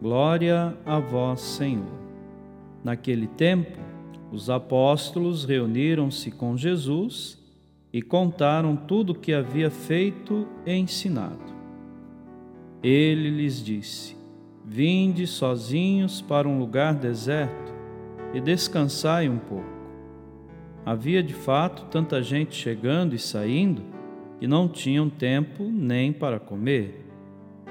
Glória a vós, Senhor. Naquele tempo, os apóstolos reuniram-se com Jesus e contaram tudo o que havia feito e ensinado. Ele lhes disse: Vinde sozinhos para um lugar deserto e descansai um pouco. Havia de fato tanta gente chegando e saindo que não tinham tempo nem para comer.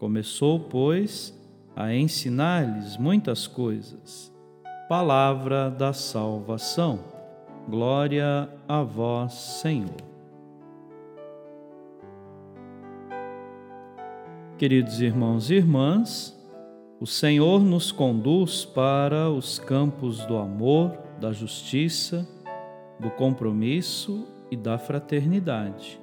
Começou, pois, a ensinar-lhes muitas coisas. Palavra da salvação. Glória a vós, Senhor. Queridos irmãos e irmãs, o Senhor nos conduz para os campos do amor, da justiça, do compromisso e da fraternidade.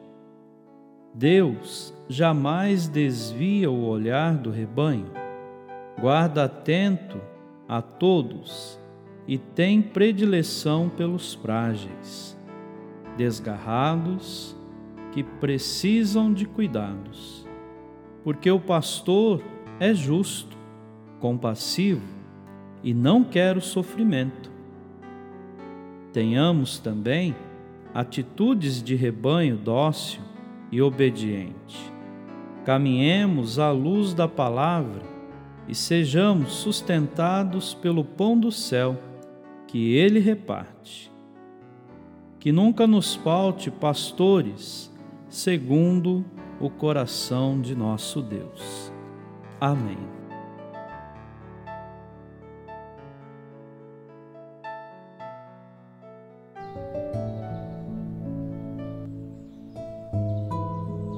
Deus jamais desvia o olhar do rebanho, guarda atento a todos e tem predileção pelos frágeis, desgarrados, que precisam de cuidados. Porque o pastor é justo, compassivo e não quer o sofrimento. Tenhamos também atitudes de rebanho dócil e obediente. Caminhemos à luz da palavra e sejamos sustentados pelo pão do céu que ele reparte. Que nunca nos falte pastores segundo o coração de nosso Deus. Amém.